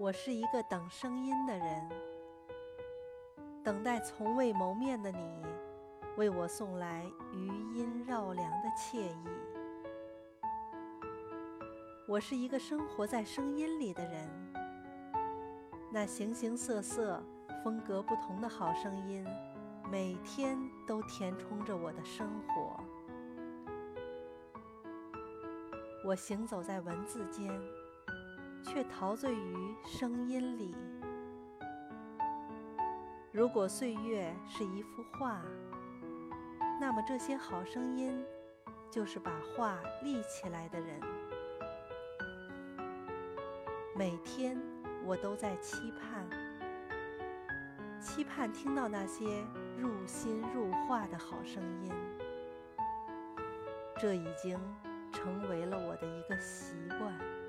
我是一个等声音的人，等待从未谋面的你为我送来余音绕梁的惬意。我是一个生活在声音里的人，那形形色色、风格不同的好声音，每天都填充着我的生活。我行走在文字间。却陶醉于声音里。如果岁月是一幅画，那么这些好声音就是把画立起来的人。每天我都在期盼，期盼听到那些入心入画的好声音。这已经成为了我的一个习惯。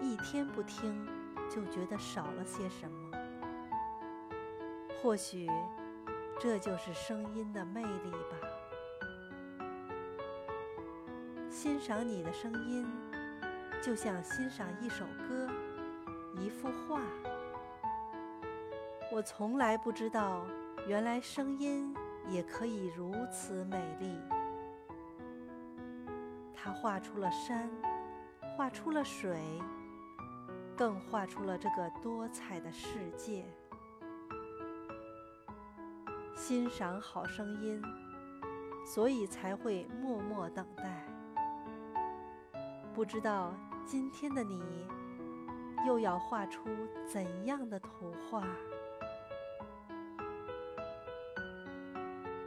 一天不听，就觉得少了些什么。或许，这就是声音的魅力吧。欣赏你的声音，就像欣赏一首歌、一幅画。我从来不知道，原来声音也可以如此美丽。它画出了山，画出了水。更画出了这个多彩的世界。欣赏好声音，所以才会默默等待。不知道今天的你，又要画出怎样的图画？